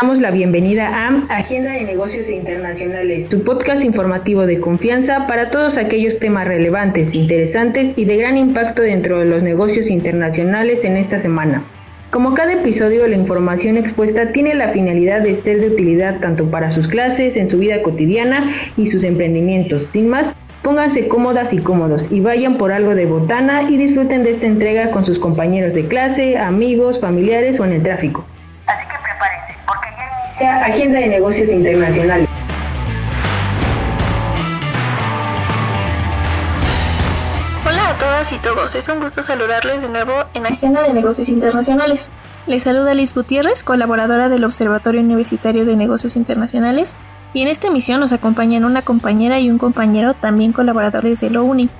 damos la bienvenida a Agenda de Negocios Internacionales, su podcast informativo de confianza para todos aquellos temas relevantes, interesantes y de gran impacto dentro de los negocios internacionales en esta semana. Como cada episodio, la información expuesta tiene la finalidad de ser de utilidad tanto para sus clases, en su vida cotidiana y sus emprendimientos. Sin más, pónganse cómodas y cómodos y vayan por algo de botana y disfruten de esta entrega con sus compañeros de clase, amigos, familiares o en el tráfico. Agenda de Negocios Internacionales. todas y todos, es un gusto saludarles de nuevo en Agenda de Negocios Internacionales. Les saluda Liz Gutiérrez, colaboradora del Observatorio Universitario de Negocios Internacionales, y en esta emisión nos acompañan una compañera y un compañero, también colaboradores de la UNI.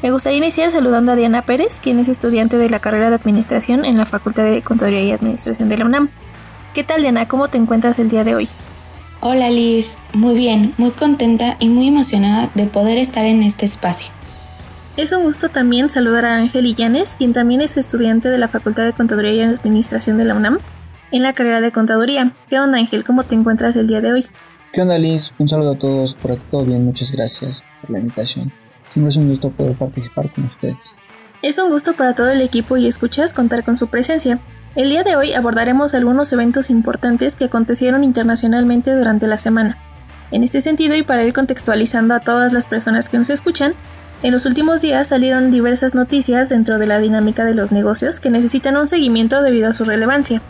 Me gustaría iniciar saludando a Diana Pérez, quien es estudiante de la carrera de Administración en la Facultad de Contaduría y Administración de la UNAM. ¿Qué tal, Diana? ¿Cómo te encuentras el día de hoy? Hola Liz, muy bien, muy contenta y muy emocionada de poder estar en este espacio. Es un gusto también saludar a Ángel Illanes, quien también es estudiante de la Facultad de Contaduría y Administración de la UNAM, en la carrera de Contaduría. ¿Qué onda Ángel? ¿Cómo te encuentras el día de hoy? ¿Qué onda Liz? Un saludo a todos, por aquí todo bien, muchas gracias por la invitación. Siempre es un gusto poder participar con ustedes. Es un gusto para todo el equipo y escuchas contar con su presencia. El día de hoy abordaremos algunos eventos importantes que acontecieron internacionalmente durante la semana. En este sentido y para ir contextualizando a todas las personas que nos escuchan, en los últimos días salieron diversas noticias dentro de la dinámica de los negocios que necesitan un seguimiento debido a su relevancia.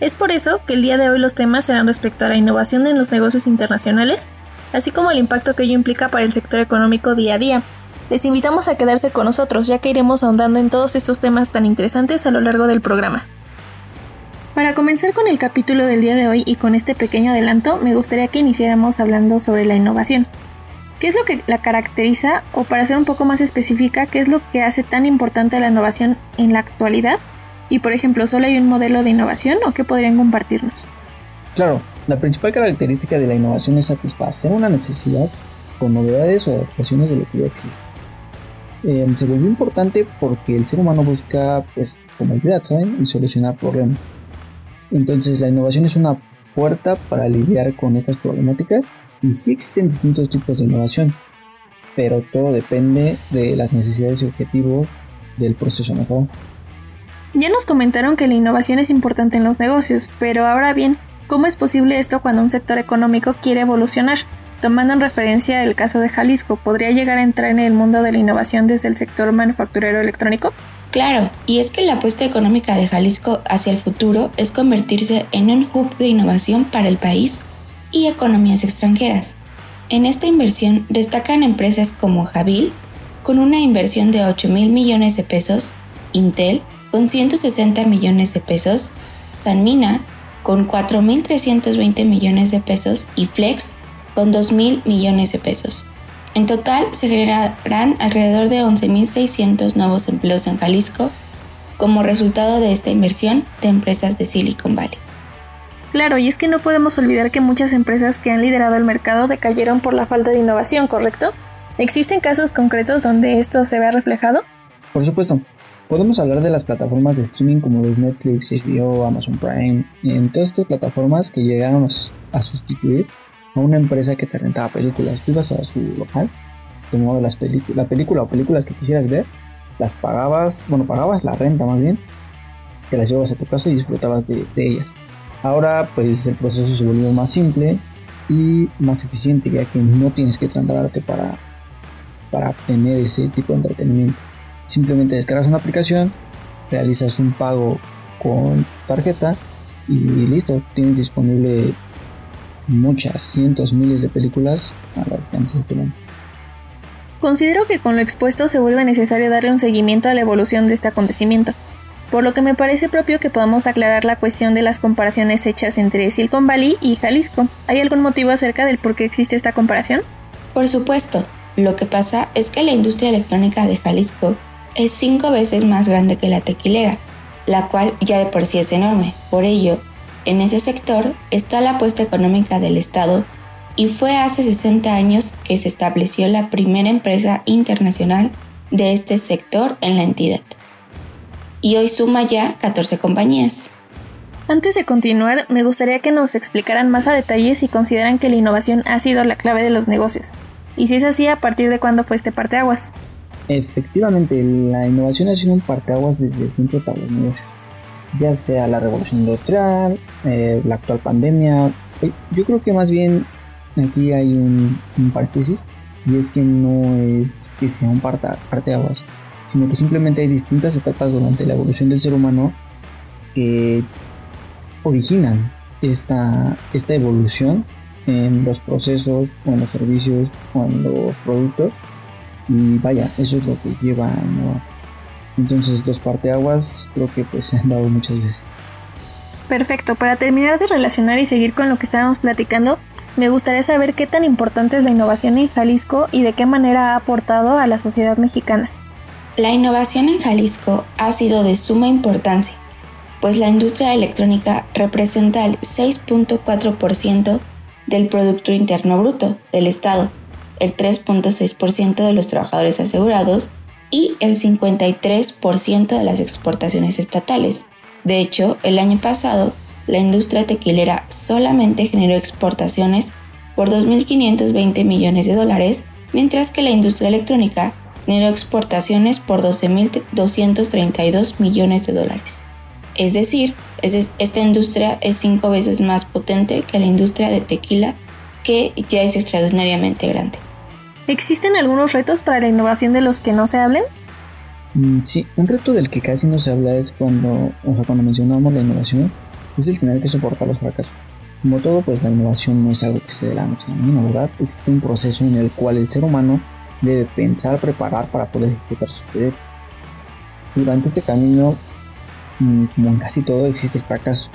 Es por eso que el día de hoy los temas serán respecto a la innovación en los negocios internacionales, así como el impacto que ello implica para el sector económico día a día. Les invitamos a quedarse con nosotros ya que iremos ahondando en todos estos temas tan interesantes a lo largo del programa. Para comenzar con el capítulo del día de hoy y con este pequeño adelanto, me gustaría que iniciáramos hablando sobre la innovación. ¿Qué es lo que la caracteriza o para ser un poco más específica, qué es lo que hace tan importante la innovación en la actualidad? Y por ejemplo, ¿solo hay un modelo de innovación o qué podrían compartirnos? Claro, la principal característica de la innovación es satisfacer una necesidad con novedades o adaptaciones de lo que ya existe. Eh, se volvió importante porque el ser humano busca pues comodidad, ¿saben? Y solucionar problemas. Entonces la innovación es una puerta para lidiar con estas problemáticas y sí existen distintos tipos de innovación, pero todo depende de las necesidades y objetivos del proceso mejor. Ya nos comentaron que la innovación es importante en los negocios, pero ahora bien, ¿cómo es posible esto cuando un sector económico quiere evolucionar? Tomando en referencia el caso de Jalisco, ¿podría llegar a entrar en el mundo de la innovación desde el sector manufacturero electrónico? Claro, y es que la apuesta económica de Jalisco hacia el futuro es convertirse en un hub de innovación para el país y economías extranjeras. En esta inversión destacan empresas como Jabil, con una inversión de 8 mil millones de pesos, Intel, con 160 millones de pesos, Sanmina, con 4.320 millones de pesos y Flex, con 2.000 millones de pesos. En total se generarán alrededor de 11.600 nuevos empleos en Jalisco como resultado de esta inversión de empresas de Silicon Valley. Claro, y es que no podemos olvidar que muchas empresas que han liderado el mercado decayeron por la falta de innovación, ¿correcto? ¿Existen casos concretos donde esto se vea reflejado? Por supuesto. Podemos hablar de las plataformas de streaming como es Netflix, HBO, Amazon Prime, en todas estas plataformas que llegaron a sustituir a una empresa que te rentaba películas. Tú ibas a su local, tomabas las la película o películas que quisieras ver, las pagabas, bueno, pagabas la renta más bien, te las llevabas a tu casa y disfrutabas de ellas. Ahora pues el proceso se volvió más simple y más eficiente ya que no tienes que trasladarte para, para obtener ese tipo de entretenimiento. Simplemente descargas una aplicación, realizas un pago con tarjeta y listo, tienes disponible muchas, cientos, miles de películas al alcance de tu mano. Considero que con lo expuesto se vuelve necesario darle un seguimiento a la evolución de este acontecimiento por lo que me parece propio que podamos aclarar la cuestión de las comparaciones hechas entre Silicon Valley y Jalisco. ¿Hay algún motivo acerca del por qué existe esta comparación? Por supuesto, lo que pasa es que la industria electrónica de Jalisco es cinco veces más grande que la tequilera, la cual ya de por sí es enorme. Por ello, en ese sector está la apuesta económica del Estado y fue hace 60 años que se estableció la primera empresa internacional de este sector en la entidad y hoy suma ya 14 compañías. Antes de continuar, me gustaría que nos explicaran más a detalle si consideran que la innovación ha sido la clave de los negocios, y si es así, a partir de cuándo fue este parteaguas. Efectivamente, la innovación ha sido un parteaguas desde siempre para los negocios, ya sea la revolución industrial, eh, la actual pandemia. Eh, yo creo que más bien aquí hay un, un paréntesis, y es que no es que sea un parteaguas, sino que simplemente hay distintas etapas durante la evolución del ser humano que originan esta, esta evolución en los procesos o en los servicios o en los productos y vaya, eso es lo que lleva a. Entonces los parteaguas creo que pues se han dado muchas veces. Perfecto, para terminar de relacionar y seguir con lo que estábamos platicando, me gustaría saber qué tan importante es la innovación en Jalisco y de qué manera ha aportado a la sociedad mexicana. La innovación en Jalisco ha sido de suma importancia pues la industria electrónica representa el 6.4% del Producto Interno Bruto del Estado, el 3.6% de los trabajadores asegurados y el 53% de las exportaciones estatales. De hecho, el año pasado, la industria tequilera solamente generó exportaciones por 2.520 millones de dólares, mientras que la industria electrónica generó exportaciones por 12.232 millones de dólares. Es decir, esta industria es cinco veces más potente que la industria de tequila, que ya es extraordinariamente grande. ¿Existen algunos retos para la innovación de los que no se hablen? Mm, sí, un reto del que casi no se habla es cuando, o sea, cuando mencionamos la innovación, es el tener que soportar los fracasos. Como todo, pues la innovación no es algo que se dé la noche a ¿verdad? Existe un proceso en el cual el ser humano debe pensar, preparar para poder ejecutar su proyecto. Durante este camino Mm, como en casi todo, existe el fracaso.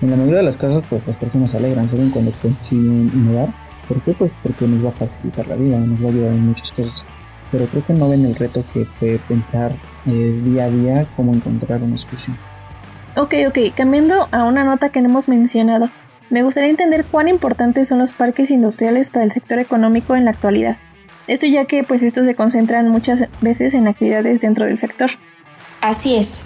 En la mayoría de las casos, pues las personas se alegran, saben cuando consiguen innovar. ¿Por qué? Pues porque nos va a facilitar la vida, nos va a ayudar en muchas cosas. Pero creo que no ven el reto que fue pensar eh, día a día cómo encontrar una solución. Ok, ok, cambiando a una nota que no hemos mencionado. Me gustaría entender cuán importantes son los parques industriales para el sector económico en la actualidad. Esto ya que pues estos se concentran muchas veces en actividades dentro del sector. Así es,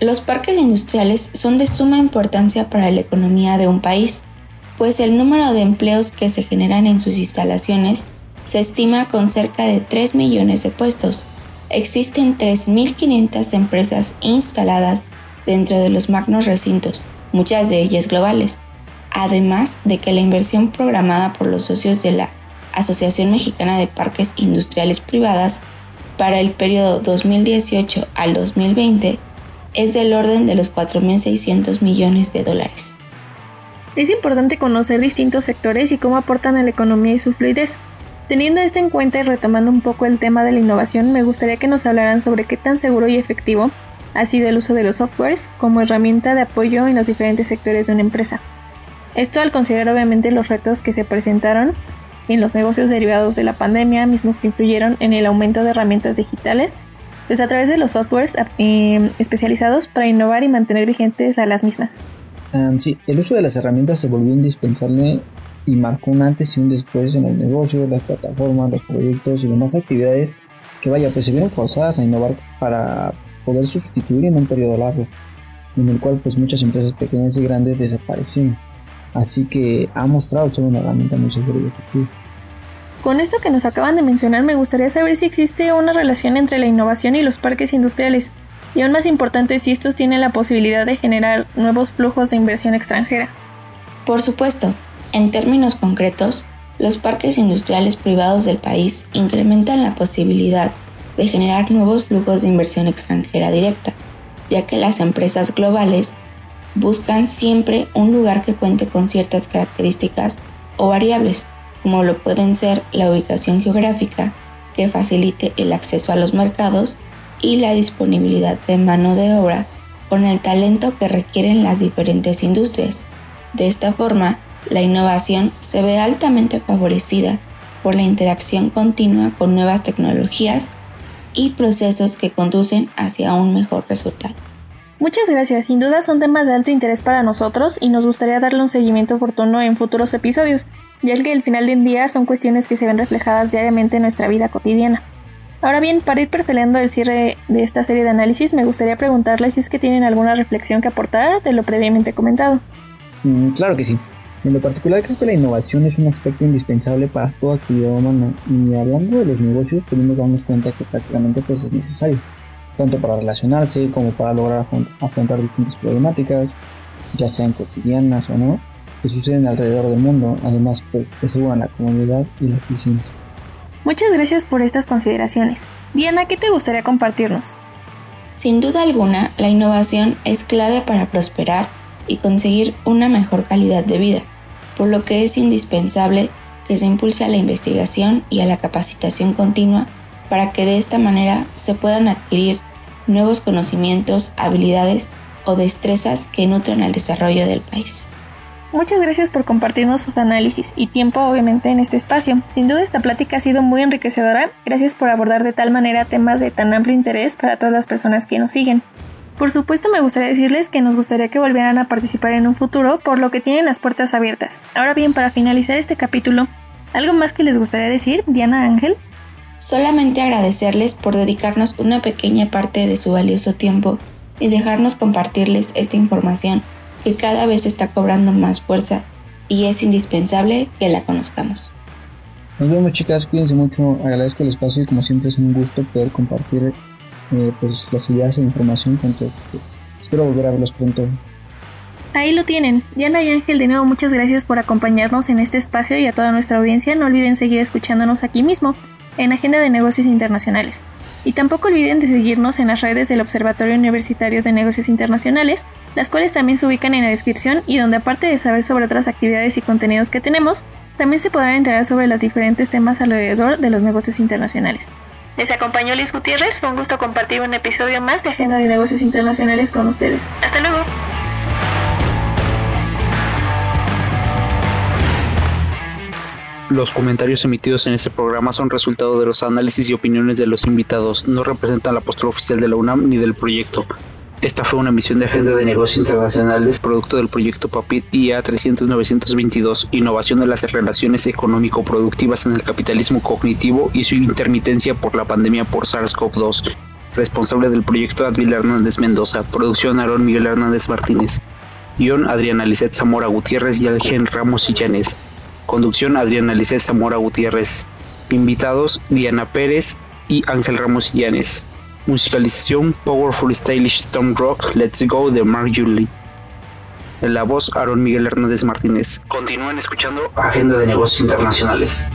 los parques industriales son de suma importancia para la economía de un país, pues el número de empleos que se generan en sus instalaciones se estima con cerca de 3 millones de puestos. Existen 3.500 empresas instaladas dentro de los magnos recintos, muchas de ellas globales, además de que la inversión programada por los socios de la Asociación Mexicana de Parques Industriales Privadas para el periodo 2018 al 2020 es del orden de los 4.600 millones de dólares. Es importante conocer distintos sectores y cómo aportan a la economía y su fluidez. Teniendo esto en cuenta y retomando un poco el tema de la innovación, me gustaría que nos hablaran sobre qué tan seguro y efectivo ha sido el uso de los softwares como herramienta de apoyo en los diferentes sectores de una empresa. Esto al considerar obviamente los retos que se presentaron en los negocios derivados de la pandemia, mismos que influyeron en el aumento de herramientas digitales pues a través de los softwares em, especializados para innovar y mantener vigentes a las mismas. Sí, el uso de las herramientas se volvió indispensable y marcó un antes y un después en el negocio, las plataformas, los proyectos y demás actividades que vaya, pues se vieron forzadas a innovar para poder sustituir en un periodo largo, en el cual pues muchas empresas pequeñas y grandes desaparecieron. Así que ha mostrado ser una herramienta muy segura y efectiva. Con esto que nos acaban de mencionar, me gustaría saber si existe una relación entre la innovación y los parques industriales, y aún más importante si estos tienen la posibilidad de generar nuevos flujos de inversión extranjera. Por supuesto, en términos concretos, los parques industriales privados del país incrementan la posibilidad de generar nuevos flujos de inversión extranjera directa, ya que las empresas globales buscan siempre un lugar que cuente con ciertas características o variables como lo pueden ser la ubicación geográfica, que facilite el acceso a los mercados, y la disponibilidad de mano de obra con el talento que requieren las diferentes industrias. De esta forma, la innovación se ve altamente favorecida por la interacción continua con nuevas tecnologías y procesos que conducen hacia un mejor resultado. Muchas gracias, sin duda son temas de alto interés para nosotros y nos gustaría darle un seguimiento oportuno en futuros episodios ya que al final del día son cuestiones que se ven reflejadas diariamente en nuestra vida cotidiana. Ahora bien, para ir perfilando el cierre de esta serie de análisis, me gustaría preguntarles si es que tienen alguna reflexión que aportar de lo previamente comentado. Mm, claro que sí. En lo particular creo que la innovación es un aspecto indispensable para toda actividad humana y hablando de los negocios podemos darnos cuenta que prácticamente pues es necesario, tanto para relacionarse como para lograr afrontar distintas problemáticas, ya sean cotidianas o no, que suceden alrededor del mundo, además pues aseguran la comodidad y la eficiencia. Muchas gracias por estas consideraciones. Diana, ¿qué te gustaría compartirnos? Sin duda alguna, la innovación es clave para prosperar y conseguir una mejor calidad de vida por lo que es indispensable que se impulse a la investigación y a la capacitación continua para que de esta manera se puedan adquirir nuevos conocimientos, habilidades o destrezas que nutran el desarrollo del país. Muchas gracias por compartirnos sus análisis y tiempo obviamente en este espacio. Sin duda esta plática ha sido muy enriquecedora. Gracias por abordar de tal manera temas de tan amplio interés para todas las personas que nos siguen. Por supuesto me gustaría decirles que nos gustaría que volvieran a participar en un futuro, por lo que tienen las puertas abiertas. Ahora bien, para finalizar este capítulo, ¿algo más que les gustaría decir, Diana Ángel? Solamente agradecerles por dedicarnos una pequeña parte de su valioso tiempo y dejarnos compartirles esta información que cada vez está cobrando más fuerza y es indispensable que la conozcamos. Nos vemos chicas, cuídense mucho, agradezco el espacio y como siempre es un gusto poder compartir eh, pues las ideas e información con todos Espero volver a verlos pronto. Ahí lo tienen. Diana y Ángel, de nuevo muchas gracias por acompañarnos en este espacio y a toda nuestra audiencia. No olviden seguir escuchándonos aquí mismo, en Agenda de Negocios Internacionales. Y tampoco olviden de seguirnos en las redes del Observatorio Universitario de Negocios Internacionales, las cuales también se ubican en la descripción y donde aparte de saber sobre otras actividades y contenidos que tenemos, también se podrán enterar sobre los diferentes temas alrededor de los negocios internacionales. Les acompañó Liz Gutiérrez. Fue un gusto compartir un episodio más de Agenda de Negocios Internacionales con ustedes. Hasta luego. Los comentarios emitidos en este programa son resultado de los análisis y opiniones de los invitados, no representan la postura oficial de la UNAM ni del proyecto. Esta fue una misión de Agenda de Negocios Internacionales, producto del proyecto PAPIT IA 300-922, Innovación de las Relaciones Económico-Productivas en el Capitalismo Cognitivo y su intermitencia por la pandemia por SARS-CoV-2. Responsable del proyecto Advil Hernández Mendoza, producción Aaron Miguel Hernández Martínez. Guión Adriana Lisset Zamora Gutiérrez y Algen Ramos Illanes. Conducción Adriana Lisset Zamora Gutiérrez. Invitados Diana Pérez y Ángel Ramos Illanes. Musicalización Powerful Stylish Storm Rock Let's Go de Mark Julie. En la voz Aaron Miguel Hernández Martínez. Continúen escuchando Agenda de Negocios Internacionales.